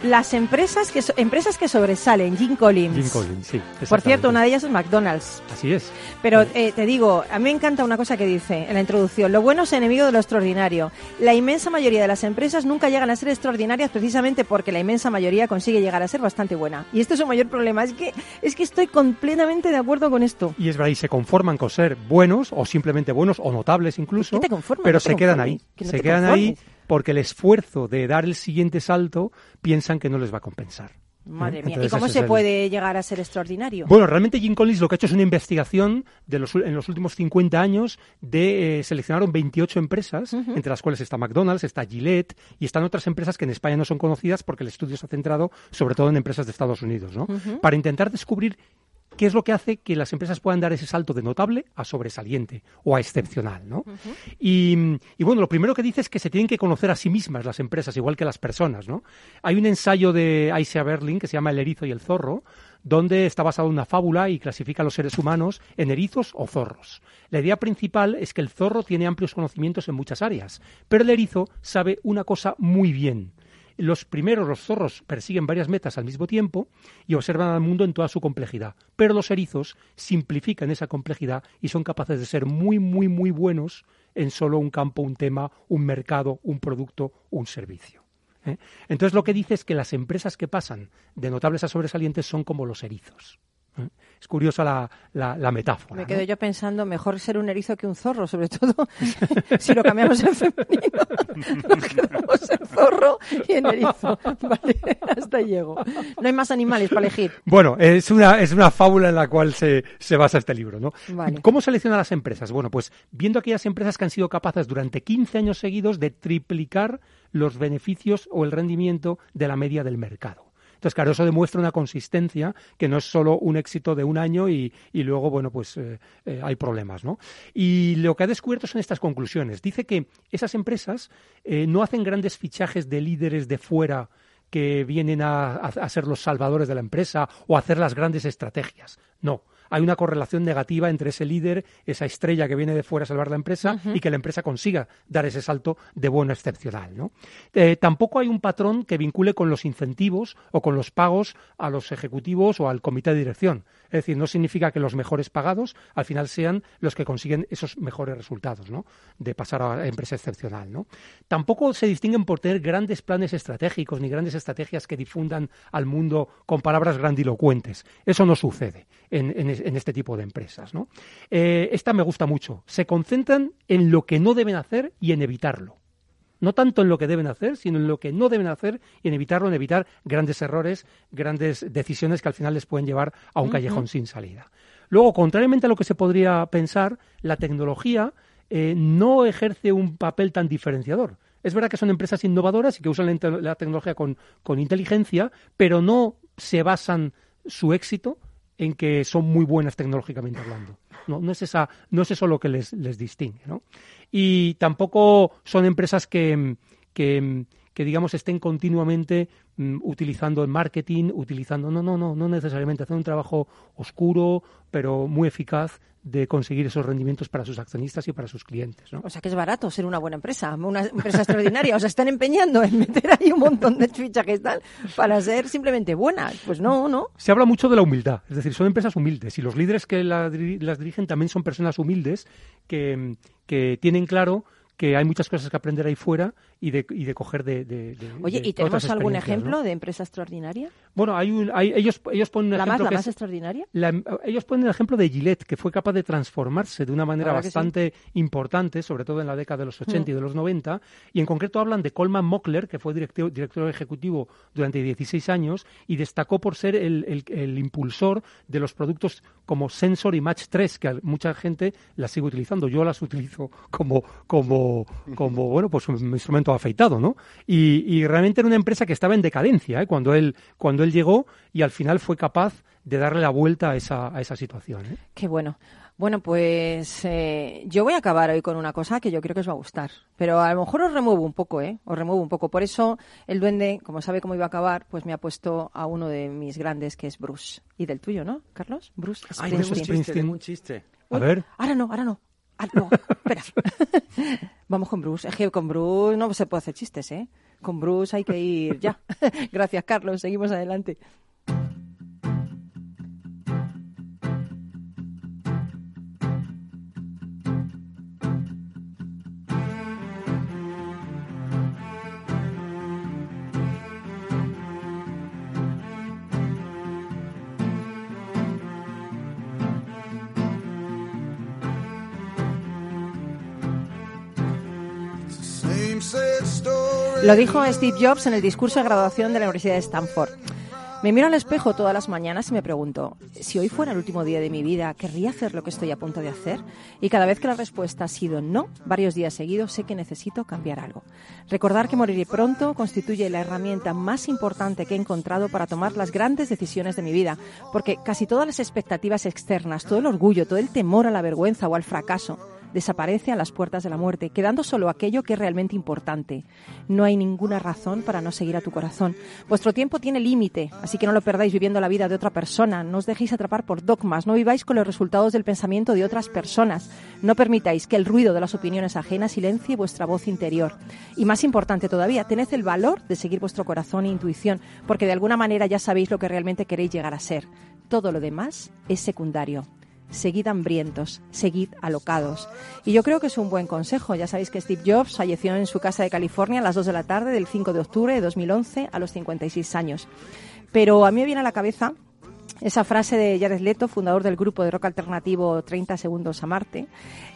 Las empresas que, so- empresas que sobresalen, Jim Collins. Jim Collins, sí. Por cierto, una de ellas es McDonald's. Así es. Pero eh, te digo, a mí me encanta una cosa que dice en la introducción. Lo bueno es enemigo de lo extraordinario. La inmensa mayoría de las empresas nunca llegan a ser extraordinarias precisamente porque la inmensa mayoría consigue llegar a ser bastante buena. Y este es su mayor problema. Es que, es que estoy completamente de acuerdo con esto. Y es verdad, y se conforman con ser buenos o simplemente buenos o notables incluso, ¿Qué te conformas? pero se quedan ahí. no se quedan ahí. Porque el esfuerzo de dar el siguiente salto piensan que no les va a compensar. Madre mía. ¿Y cómo se el- puede llegar a ser extraordinario? Bueno, realmente Jim Collins lo que ha hecho es una investigación de los, en los últimos 50 años de eh, seleccionaron 28 empresas, entre las cuales está McDonald's, está Gillette y están otras empresas que en España no son conocidas porque el estudio se ha centrado sobre todo en empresas de Estados Unidos, ¿no? Para intentar descubrir ¿qué es lo que hace que las empresas puedan dar ese salto de notable a sobresaliente o a excepcional? ¿no? y, y, bueno, lo primero que dice es que se tienen que conocer a sí mismas las empresas, igual que las personas. ¿no? Hay un ensayo de Aisha Berlin que se llama El erizo y el zorro, donde está basado en una fábula y clasifica a los seres humanos en erizos o zorros. La idea principal es que el zorro tiene amplios conocimientos en muchas áreas, pero el erizo sabe una cosa muy bien. Los primeros, los zorros, persiguen varias metas al mismo tiempo y observan al mundo en toda su complejidad, pero los erizos simplifican esa complejidad y son capaces de ser muy, muy, muy buenos en solo un campo, un tema, un mercado, un producto, un servicio. ¿eh? Entonces lo que dice es que las empresas que pasan de notables a sobresalientes son como los erizos. Es curiosa la, la, la metáfora. Me ¿no? quedo yo pensando, mejor ser un erizo que un zorro, sobre todo si lo cambiamos en femenino. Nos quedamos en zorro y en erizo. Vale, hasta ahí llego. No hay más animales para elegir. Bueno, es una, es una fábula en la cual se, se basa este libro, ¿no? Vale. ¿Cómo selecciona las empresas? Bueno, pues viendo aquellas empresas que han sido capaces durante 15 años seguidos de triplicar los beneficios o el rendimiento de la media del mercado. Entonces, claro, eso demuestra una consistencia que no es solo un éxito de un año y, y luego, bueno, pues eh, eh, hay problemas, ¿no? Y lo que ha descubierto son estas conclusiones. Dice que esas empresas eh, no hacen grandes fichajes de líderes de fuera que vienen a, a, a ser los salvadores de la empresa o a hacer las grandes estrategias. No hay una correlación negativa entre ese líder, esa estrella que viene de fuera a salvar la empresa y que la empresa consiga dar ese salto de bueno excepcional. ¿no? Eh, tampoco hay un patrón que vincule con los incentivos o con los pagos a los ejecutivos o al comité de dirección. Es decir, no significa que los mejores pagados al final sean los que consiguen esos mejores resultados, ¿no? De pasar a empresa excepcional, ¿no? Tampoco se distinguen por tener grandes planes estratégicos ni grandes estrategias que difundan al mundo con palabras grandilocuentes. Eso no sucede en, este tipo de empresas. Eh, esta me gusta mucho. Se concentran en lo que no deben hacer y en evitarlo no tanto en lo que deben hacer, sino en lo que no deben hacer y en evitarlo, en evitar grandes errores, grandes decisiones que al final les pueden llevar a un callejón sin salida. Luego, contrariamente a lo que se podría pensar, la tecnología eh, no ejerce un papel tan diferenciador. Es verdad que son empresas innovadoras y que usan la, la tecnología con, con inteligencia, pero no se basan su éxito en que son muy buenas tecnológicamente hablando. No, no es esa, no es eso lo que les, les distingue, ¿no? Y tampoco son empresas que, que, que, digamos estén continuamente mm, utilizando el marketing, utilizando no, no, no, no necesariamente hacen un trabajo oscuro, pero muy eficaz de conseguir esos rendimientos para sus accionistas y para sus clientes, ¿no? O sea que es barato ser una buena empresa, una empresa extraordinaria. O sea, están empeñando en meter ahí un montón de fichajes tal para ser simplemente buenas. Pues no, no. Se habla mucho de la humildad, es decir, son empresas humildes y los líderes que la las dirigen también son personas humildes que, que tienen claro que hay muchas cosas que aprender ahí fuera y de, y de coger de, de- de- Oye, ¿y tenemos algún ejemplo ¿no? de empresa extraordinaria? Bueno, hay un, hay- ellos, ellos ponen un ¿La más, ejemplo la que más es- extraordinaria? la- ellos ponen el ejemplo de Gillette, que fue capaz de transformarse de una manera sí. bastante importante, sobre todo en la década de los 80 y Mm. de los 90, y en concreto hablan de Coleman Mockler, que fue director, director ejecutivo durante 16 años y destacó por ser el, el- el impulsor de los productos como Sensor y Match 3, que mucha gente las sigue utilizando. Yo las utilizo como, como, como bueno, pues un instrumento afeitado, ¿no? Y, y realmente era una empresa que estaba en decadencia ¿eh? cuando, él, cuando él llegó y al final fue capaz de darle la vuelta a esa, a esa situación. ¿eh? Qué bueno. Bueno, pues eh, yo voy a acabar hoy con una cosa que yo creo que os va a gustar. Pero a lo mejor os remuevo un poco, ¿eh? Os remuevo un poco. Por eso el duende, como sabe cómo iba a acabar, pues me ha puesto a uno de mis grandes, que es Bruce. Y del tuyo, ¿no, Carlos? Bruce Ay, tengo un Springsteen. chiste, un chiste. A ver. Ahora no, ahora no. Ah, no, espera. Vamos con Bruce. Es que con Bruce no se puede hacer chistes, ¿eh? Con Bruce hay que ir ya. Gracias, Carlos. Seguimos adelante. Lo dijo Steve Jobs en el discurso de graduación de la Universidad de Stanford. Me miro al espejo todas las mañanas y me pregunto, si hoy fuera el último día de mi vida, ¿querría hacer lo que estoy a punto de hacer? Y cada vez que la respuesta ha sido no, varios días seguidos, sé que necesito cambiar algo. Recordar que moriré pronto constituye la herramienta más importante que he encontrado para tomar las grandes decisiones de mi vida, porque casi todas las expectativas externas, todo el orgullo, todo el temor a la vergüenza o al fracaso, desaparece a las puertas de la muerte, quedando solo aquello que es realmente importante. No hay ninguna razón para no seguir a tu corazón. Vuestro tiempo tiene límite, así que no lo perdáis viviendo la vida de otra persona. No os dejéis atrapar por dogmas, no viváis con los resultados del pensamiento de otras personas. No permitáis que el ruido de las opiniones ajenas silencie vuestra voz interior. Y más importante todavía, tened el valor de seguir vuestro corazón e intuición, porque de alguna manera ya sabéis lo que realmente queréis llegar a ser. Todo lo demás es secundario seguid hambrientos, seguid alocados. Y yo creo que es un buen consejo. Ya sabéis que Steve Jobs falleció en su casa de California a las 2 de la tarde del 5 de octubre de 2011 a los 56 años. Pero a mí me viene a la cabeza esa frase de Jared Leto, fundador del grupo de rock alternativo 30 Segundos a Marte.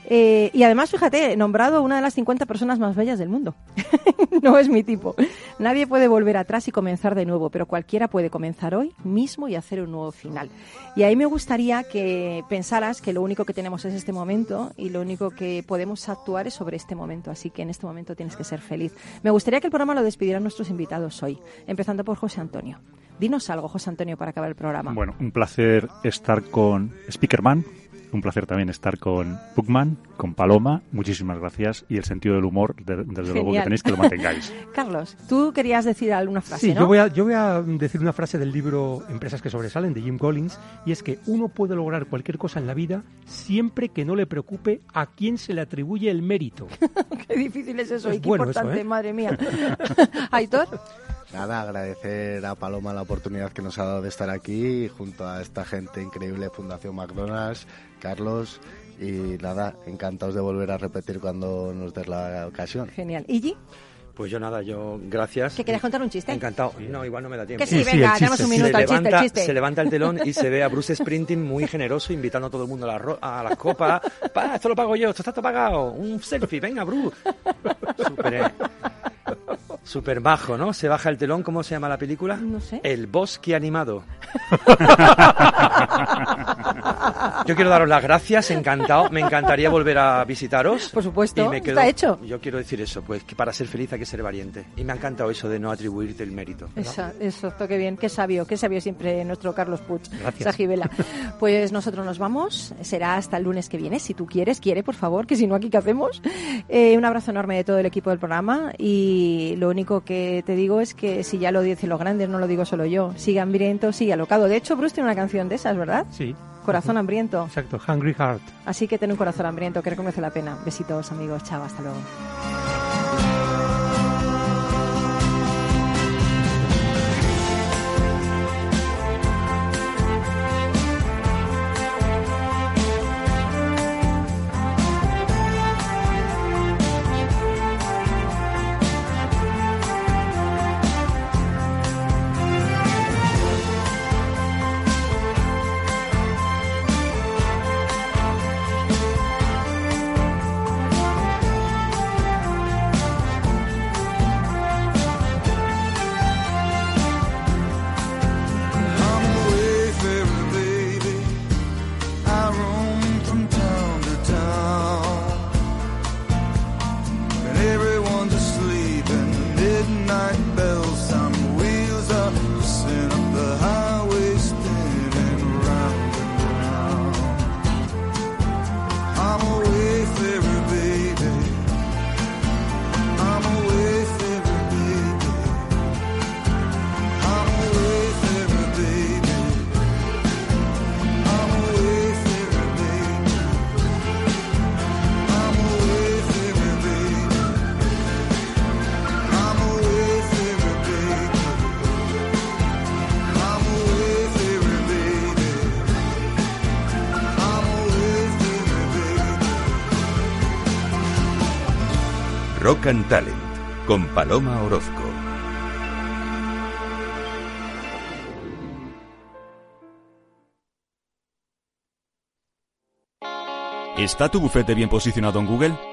Eh, y además, fíjate, nombrado una de las 50 personas más bellas del mundo. no es mi tipo. Nadie puede volver atrás y comenzar de nuevo, pero cualquiera puede comenzar hoy mismo y hacer un nuevo final. Y ahí me gustaría que pensaras que lo único que tenemos es este momento y lo único que podemos actuar es sobre este momento. Así que en este momento tienes que ser feliz. Me gustaría que el programa lo despidieran nuestros invitados hoy, empezando por José Antonio. Dinos algo, José Antonio, para acabar el programa. Bueno, un placer estar con Speakerman, un placer también estar con Bookman, con Paloma. Muchísimas gracias. Y el sentido del humor, de- desde luego que Genial. tenéis que lo mantengáis. Carlos, tú querías decir alguna frase, Sí, ¿no? yo, voy a, yo voy a decir una frase del libro Empresas que sobresalen de Jim Collins y es que uno puede lograr cualquier cosa en la vida siempre que no le preocupe a quién se le atribuye el mérito. Qué difícil es eso Es y qué bueno eso, importante, ¿eh? madre mía. Aitor, Nada, agradecer a Paloma la oportunidad que nos ha dado de estar aquí junto a esta gente increíble, Fundación McDonald's, Carlos, y nada, encantados de volver a repetir cuando nos des la ocasión. genial. ¿Iggy? Pues yo nada, yo gracias. ¿Que querías contar un chiste? Encantado. No, igual no me da tiempo. Que sí, Sí, sí, venga, el tenemos un sí. minuto, Se el chiste, chiste. Se levanta el telón y se ve a Bruce Sprinting muy generoso invitando a todo el mundo a, la las copas. Pa, esto lo pago yo, esto está todo pagado. Un selfie, venga, Bruce. Súper, eh, súper bajo, ¿no? Se baja el telón, ¿cómo se llama la película? No sé. El bosque animado. Yo quiero daros las gracias, encantado. Me encantaría volver a visitaros. Por supuesto, Y me quedo- está hecho. Yo quiero decir eso, pues que para ser feliz hay que ser valiente. Y me ha encantado eso de no atribuirte el mérito. Eso, eso, qué bien, qué sabio, qué sabio siempre nuestro Carlos Puig, gibela. Pues nosotros nos vamos, será hasta el lunes que viene, si tú quieres, quiere, por favor, que si no, aquí qué hacemos. Eh, un abrazo enorme de todo el equipo del programa y lo único que te digo es que si ya lo dicen los grandes, no lo digo solo yo, sigue hambriento, sigue alocado. De hecho, Bruce tiene una canción de esas, ¿verdad? Sí. Corazón hambriento. Exacto, Hungry Heart. Así que ten un corazón hambriento, creo que merece la pena. Besitos, amigos, chao, hasta luego. Rock and Talent con Paloma Orozco. ¿Está tu bufete bien posicionado en Google?